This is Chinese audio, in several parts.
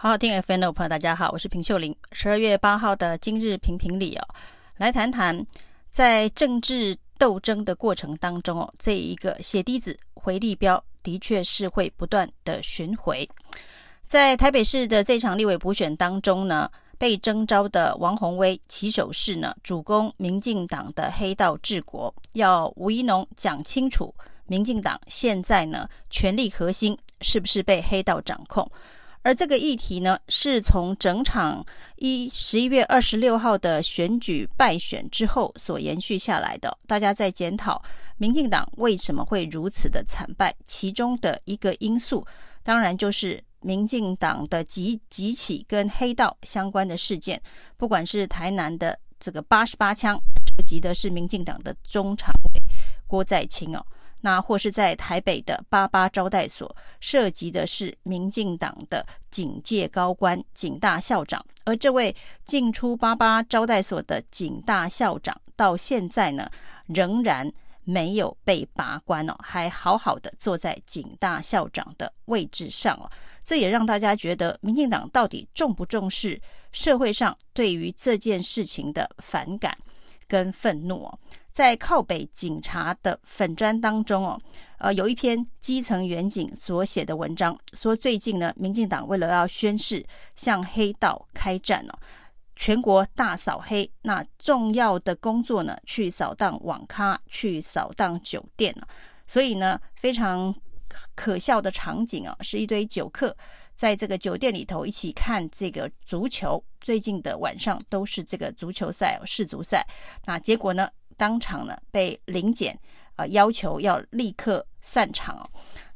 好好听 FM 的朋友，大家好，我是平秀玲。十二月八号的今日评评理哦，来谈谈在政治斗争的过程当中哦，这一个血滴子回力标的确是会不断的巡回。在台北市的这场立委补选当中呢，被征召的王鸿薇起手式呢，主攻民进党的黑道治国，要吴怡农讲清楚，民进党现在呢权力核心是不是被黑道掌控？而这个议题呢，是从整场一十一月二十六号的选举败选之后所延续下来的。大家在检讨民进党为什么会如此的惨败，其中的一个因素，当然就是民进党的几几起跟黑道相关的事件，不管是台南的这个八十八枪，涉及的是民进党的中常委郭在清哦。那或是在台北的八八招待所，涉及的是民进党的警界高官警大校长，而这位进出八八招待所的警大校长，到现在呢，仍然没有被拔关哦，还好好的坐在警大校长的位置上哦，这也让大家觉得民进党到底重不重视社会上对于这件事情的反感跟愤怒哦。在靠北警察的粉砖当中哦，呃，有一篇基层员警所写的文章，说最近呢，民进党为了要宣誓向黑道开战哦，全国大扫黑，那重要的工作呢，去扫荡网咖，去扫荡酒店，所以呢，非常可笑的场景啊，是一堆酒客在这个酒店里头一起看这个足球，最近的晚上都是这个足球赛哦，世足赛，那结果呢？当场呢被临检，啊、要求要立刻散场。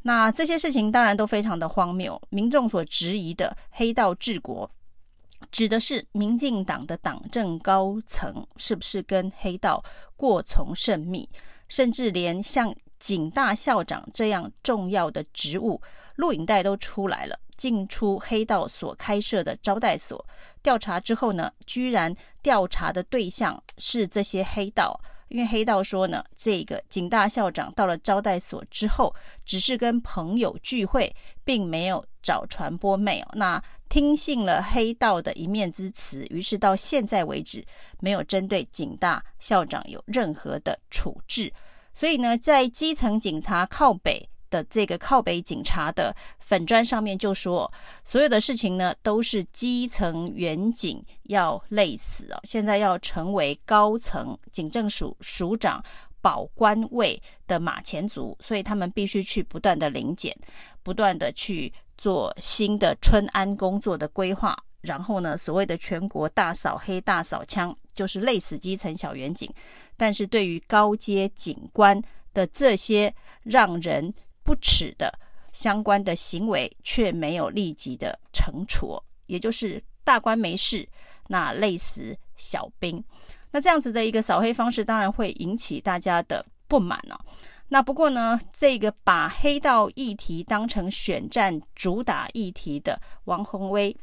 那这些事情当然都非常的荒谬。民众所质疑的黑道治国，指的是民进党的党政高层是不是跟黑道过从甚密，甚至连像警大校长这样重要的职务，录影带都出来了。进出黑道所开设的招待所，调查之后呢，居然调查的对象是这些黑道。因为黑道说呢，这个警大校长到了招待所之后，只是跟朋友聚会，并没有找传播妹哦。那听信了黑道的一面之词，于是到现在为止，没有针对警大校长有任何的处置。所以呢，在基层警察靠北。的这个靠北警察的粉砖上面就说，所有的事情呢都是基层员警要累死啊！现在要成为高层警政署署长保官位的马前卒，所以他们必须去不断的临检，不断的去做新的春安工作的规划。然后呢，所谓的全国大扫黑、大扫枪，就是累死基层小员警。但是对于高阶警官的这些让人不耻的相关的行为，却没有立即的惩处，也就是大官没事，那累死小兵。那这样子的一个扫黑方式，当然会引起大家的不满哦。那不过呢，这个把黑道议题当成选战主打议题的王鸿薇，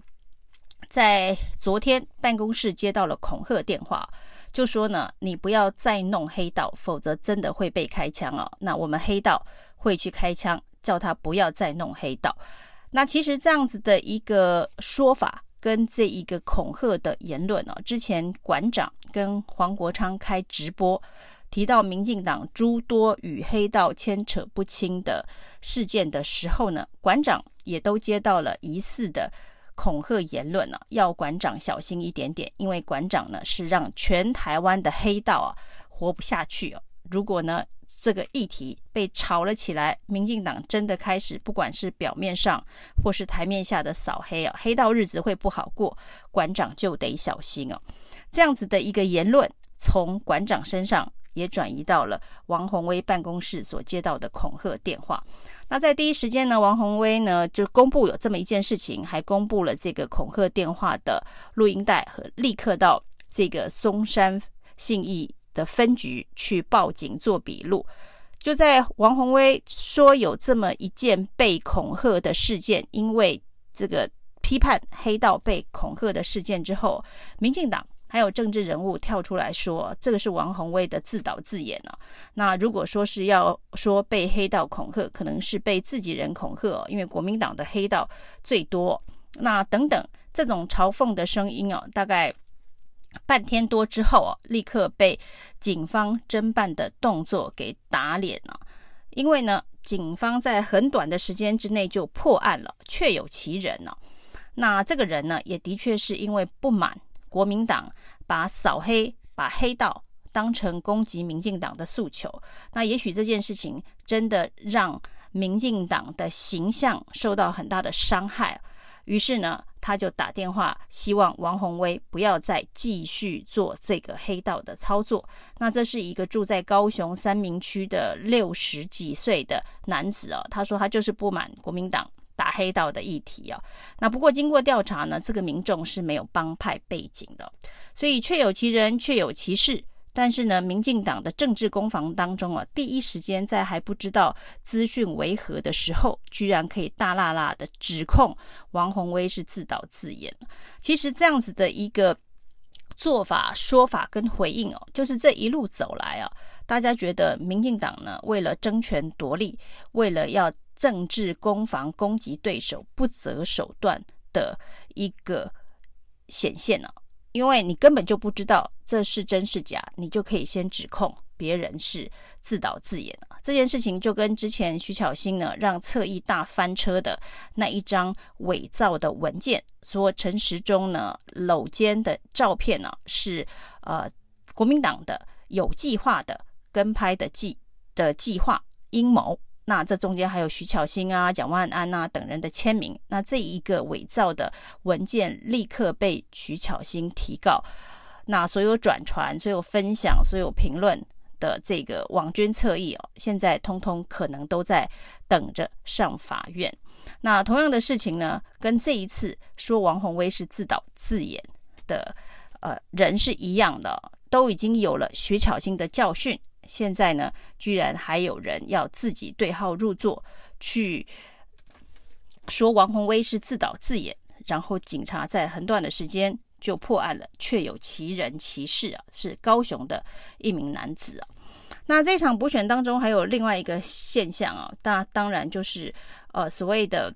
在昨天办公室接到了恐吓电话，就说呢，你不要再弄黑道，否则真的会被开枪哦。那我们黑道。会去开枪，叫他不要再弄黑道。那其实这样子的一个说法，跟这一个恐吓的言论哦，之前馆长跟黄国昌开直播提到民进党诸多与黑道牵扯不清的事件的时候呢，馆长也都接到了疑似的恐吓言论呢，要馆长小心一点点，因为馆长呢是让全台湾的黑道啊活不下去哦。如果呢，这个议题被炒了起来，民进党真的开始，不管是表面上或是台面下的扫黑啊，黑道日子会不好过，馆长就得小心哦。这样子的一个言论，从馆长身上也转移到了王宏威办公室所接到的恐吓电话。那在第一时间呢，王宏威呢就公布有这么一件事情，还公布了这个恐吓电话的录音带和立刻到这个松山信义的分局去报警做笔录，就在王宏威说有这么一件被恐吓的事件，因为这个批判黑道被恐吓的事件之后，民进党还有政治人物跳出来说，这个是王宏威的自导自演、啊。那如果说是要说被黑道恐吓，可能是被自己人恐吓，因为国民党的黑道最多，那等等这种嘲讽的声音哦，大概半天多之后哦，立刻被警方侦办的动作给打脸了。因为呢，警方在很短的时间之内就破案了，确有其人呢。那这个人呢，也的确是因为不满国民党把扫黑、把黑道当成攻击民进党的诉求。那也许这件事情真的让民进党的形象受到很大的伤害。于是呢，他就打电话希望王宏威不要再继续做这个黑道的操作。那这是一个住在高雄三民区的六十几岁的男子哦，他说他就是不满国民党打黑道的议题啊。那不过经过调查呢，这个民众是没有帮派背景的，所以确有其人，确有其事。但是呢，民进党的政治攻防当中啊，第一时间在还不知道资讯为何的时候，居然可以大辣辣的指控王宏威是自导自演。其实这样子的一个做法、说法跟回应哦，就是这一路走来啊，大家觉得民进党呢，为了争权夺利，为了要政治攻防攻击对手，不择手段的一个显现呢。因为你根本就不知道这是真是假，你就可以先指控别人是自导自演。这件事情就跟之前徐巧芯呢让侧翼大翻车的那一张伪造的文件，说陈时中呢搂肩的照片呢是呃国民党的有计划的跟拍的计的计划阴谋。那这中间还有徐巧芯啊、蒋万安啊等人的签名。那这一个伪造的文件立刻被徐巧芯提告。那所有转传、所有分享、所有评论的这个网军侧翼哦，现在通通可能都在等着上法院。那同样的事情呢，跟这一次说王宏威是自导自演的呃人是一样的，都已经有了徐巧芯的教训。现在呢，居然还有人要自己对号入座，去说王宏威是自导自演，然后警察在很短的时间就破案了，确有其人其事啊，是高雄的一名男子啊。那这场补选当中还有另外一个现象啊，那当然就是呃所谓的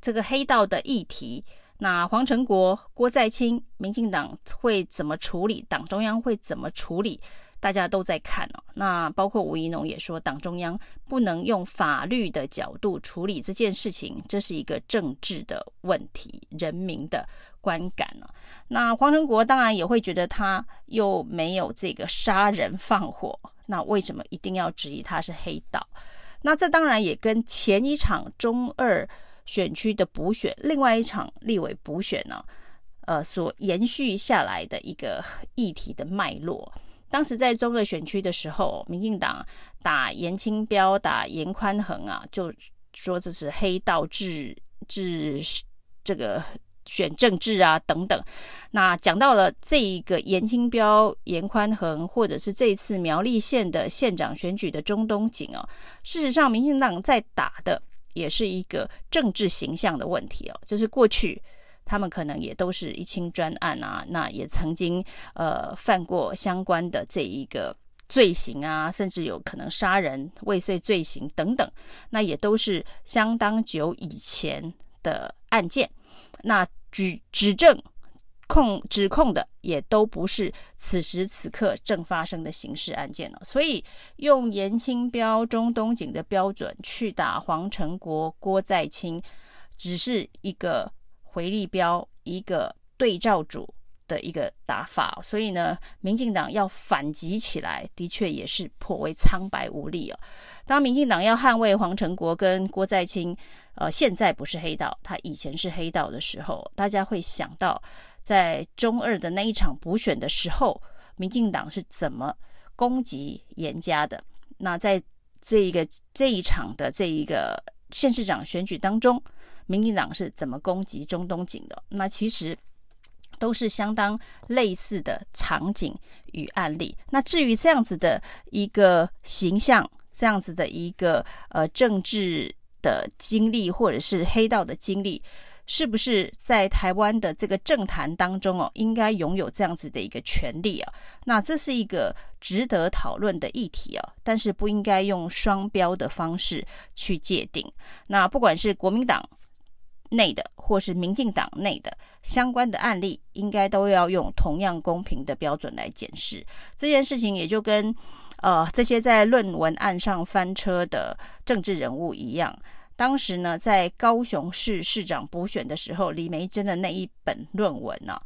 这个黑道的议题。那黄成国、郭在清，民进党会怎么处理？党中央会怎么处理？大家都在看哦，那包括吴怡农也说，党中央不能用法律的角度处理这件事情，这是一个政治的问题，人民的观感呢。那黄成国当然也会觉得他又没有这个杀人放火，那为什么一定要质疑他是黑道？那这当然也跟前一场中二选区的补选，另外一场立委补选呢，呃，所延续下来的一个议题的脉络。当时在中二选区的时候，民进党打严清标、打严宽恒啊，就说这是黑道治治这个选政治啊等等。那讲到了这一个严清标、严宽恒，或者是这次苗栗县的县长选举的钟东锦哦，事实上，民进党在打的也是一个政治形象的问题哦，就是过去。他们可能也都是一清专案啊，那也曾经呃犯过相关的这一个罪行啊，甚至有可能杀人未遂罪行等等，那也都是相当久以前的案件。那举指证控指控的也都不是此时此刻正发生的刑事案件了，所以用颜清标、钟东锦的标准去打黄成国、郭在清，只是一个。回力标一个对照组的一个打法，所以呢，民进党要反击起来，的确也是颇为苍白无力哦。当民进党要捍卫黄成国跟郭在清，呃，现在不是黑道，他以前是黑道的时候，大家会想到在中二的那一场补选的时候，民进党是怎么攻击严家的？那在这一个这一场的这一个县市长选举当中。民进党是怎么攻击中东警的？那其实都是相当类似的场景与案例。那至于这样子的一个形象，这样子的一个呃政治的经历，或者是黑道的经历，是不是在台湾的这个政坛当中哦，应该拥有这样子的一个权利啊？那这是一个值得讨论的议题啊，但是不应该用双标的方式去界定。那不管是国民党。内的或是民进党内的相关的案例，应该都要用同样公平的标准来检视这件事情，也就跟呃这些在论文案上翻车的政治人物一样。当时呢，在高雄市市长补选的时候，李梅珍的那一本论文呢、啊，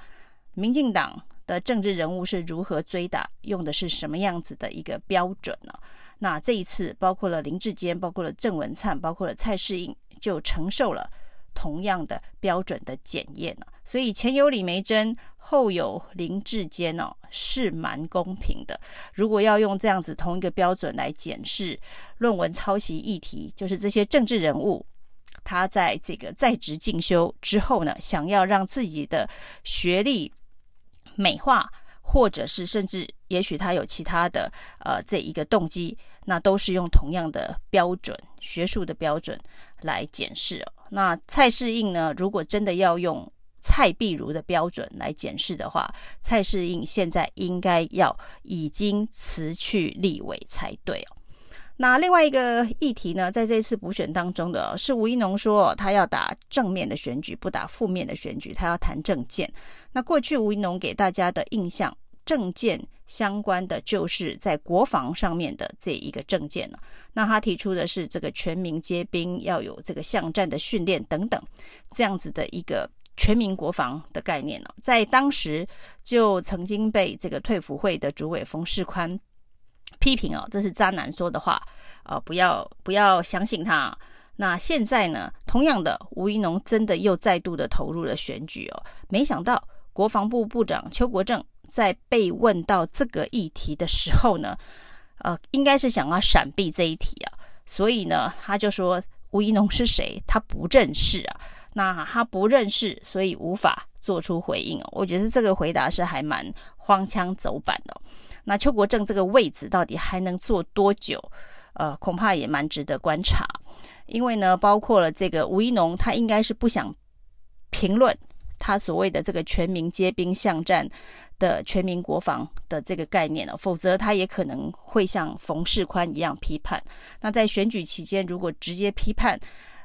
民进党的政治人物是如何追打，用的是什么样子的一个标准呢、那这一次，包括了林志坚，包括了郑文灿，包括了蔡适应，就承受了同样的标准的检验了。所以前有李梅珍，后有林志坚哦，是蛮公平的。如果要用这样子同一个标准来检视论文抄袭议题，就是这些政治人物他在这个在职进修之后呢，想要让自己的学历美化，或者是甚至也许他有其他的呃这一个动机，那都是用同样的标准，学术的标准来检视哦。那蔡适应呢，如果真的要用蔡壁如的标准来检视的话，蔡适应现在应该要已经辞去立委才对哦。那另外一个议题呢，在这次补选当中的是吴怡农说他要打正面的选举，不打负面的选举，他要谈政见。那过去吴怡农给大家的印象，政见相关的就是在国防上面的这一个政见呢。那他提出的是这个全民皆兵，要有这个巷战的训练等等，这样子的一个。全民国防的概念呢，在当时就曾经被这个退服会的主委冯世宽批评哦，这是渣男说的话啊，不要不要相信他。那现在呢，同样的，吴怡农真的又再度的投入了选举哦，没想到国防部部长邱国正在被问到这个议题的时候呢，呃，应该是想要闪避这一题啊，所以呢，他就说吴怡农是谁，他不认识啊。那他不认识，所以无法做出回应哦。我觉得这个回答是还蛮荒腔走板的。那邱国正这个位置到底还能做多久？呃，恐怕也蛮值得观察。因为呢，包括了这个吴怡农，他应该是不想评论他所谓的这个全民皆兵巷战的全民国防的这个概念了，否则他也可能会像冯世宽一样批判。那在选举期间，如果直接批判，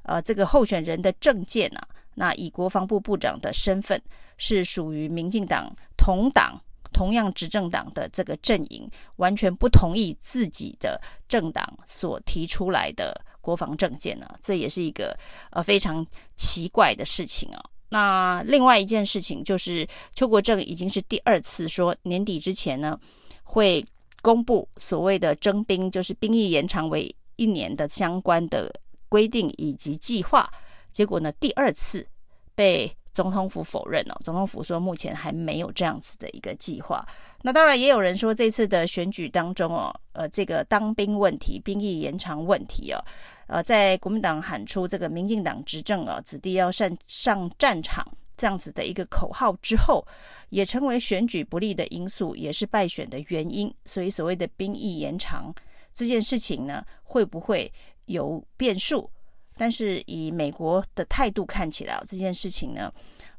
呃，这个候选人的政见啊，那以国防部部长的身份是属于民进党同党、同样执政党的这个阵营，完全不同意自己的政党所提出来的国防政见呢，这也是一个呃非常奇怪的事情啊。那另外一件事情就是，邱国正已经是第二次说年底之前呢会公布所谓的征兵，就是兵役延长为一年的相关的。规定以及计划，结果呢，第二次被总统府否认了。总统府说目前还没有这样子的一个计划。那当然也有人说，这次的选举当中哦，呃，这个当兵问题、兵役延长问题哦，呃，在国民党喊出这个民进党执政啊，子弟要上上战场这样子的一个口号之后，也成为选举不利的因素，也是败选的原因。所以所谓的兵役延长这件事情呢，会不会？有变数，但是以美国的态度看起来，这件事情呢，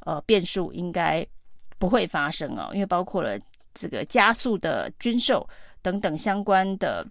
呃，变数应该不会发生哦，因为包括了这个加速的军售等等相关的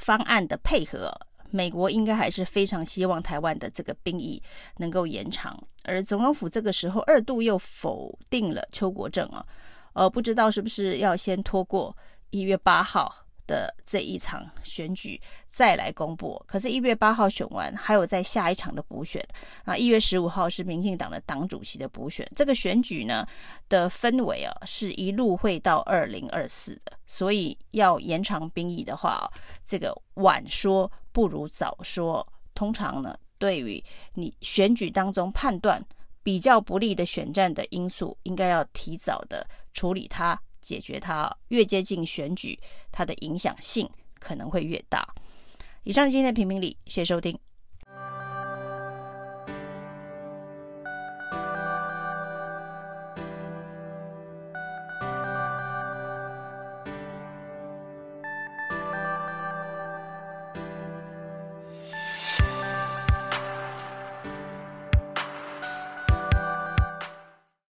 方案的配合，美国应该还是非常希望台湾的这个兵役能够延长。而总统府这个时候二度又否定了邱国正啊，呃，不知道是不是要先拖过一月八号。的这一场选举再来公布，可是，一月八号选完，还有在下一场的补选那，一月十五号是民进党的党主席的补选。这个选举呢的氛围啊，是一路会到二零二四的，所以要延长兵役的话，这个晚说不如早说。通常呢，对于你选举当中判断比较不利的选战的因素，应该要提早的处理它。解决它，越接近选举，它的影响性可能会越大。以上今天的评评理，谢谢收听。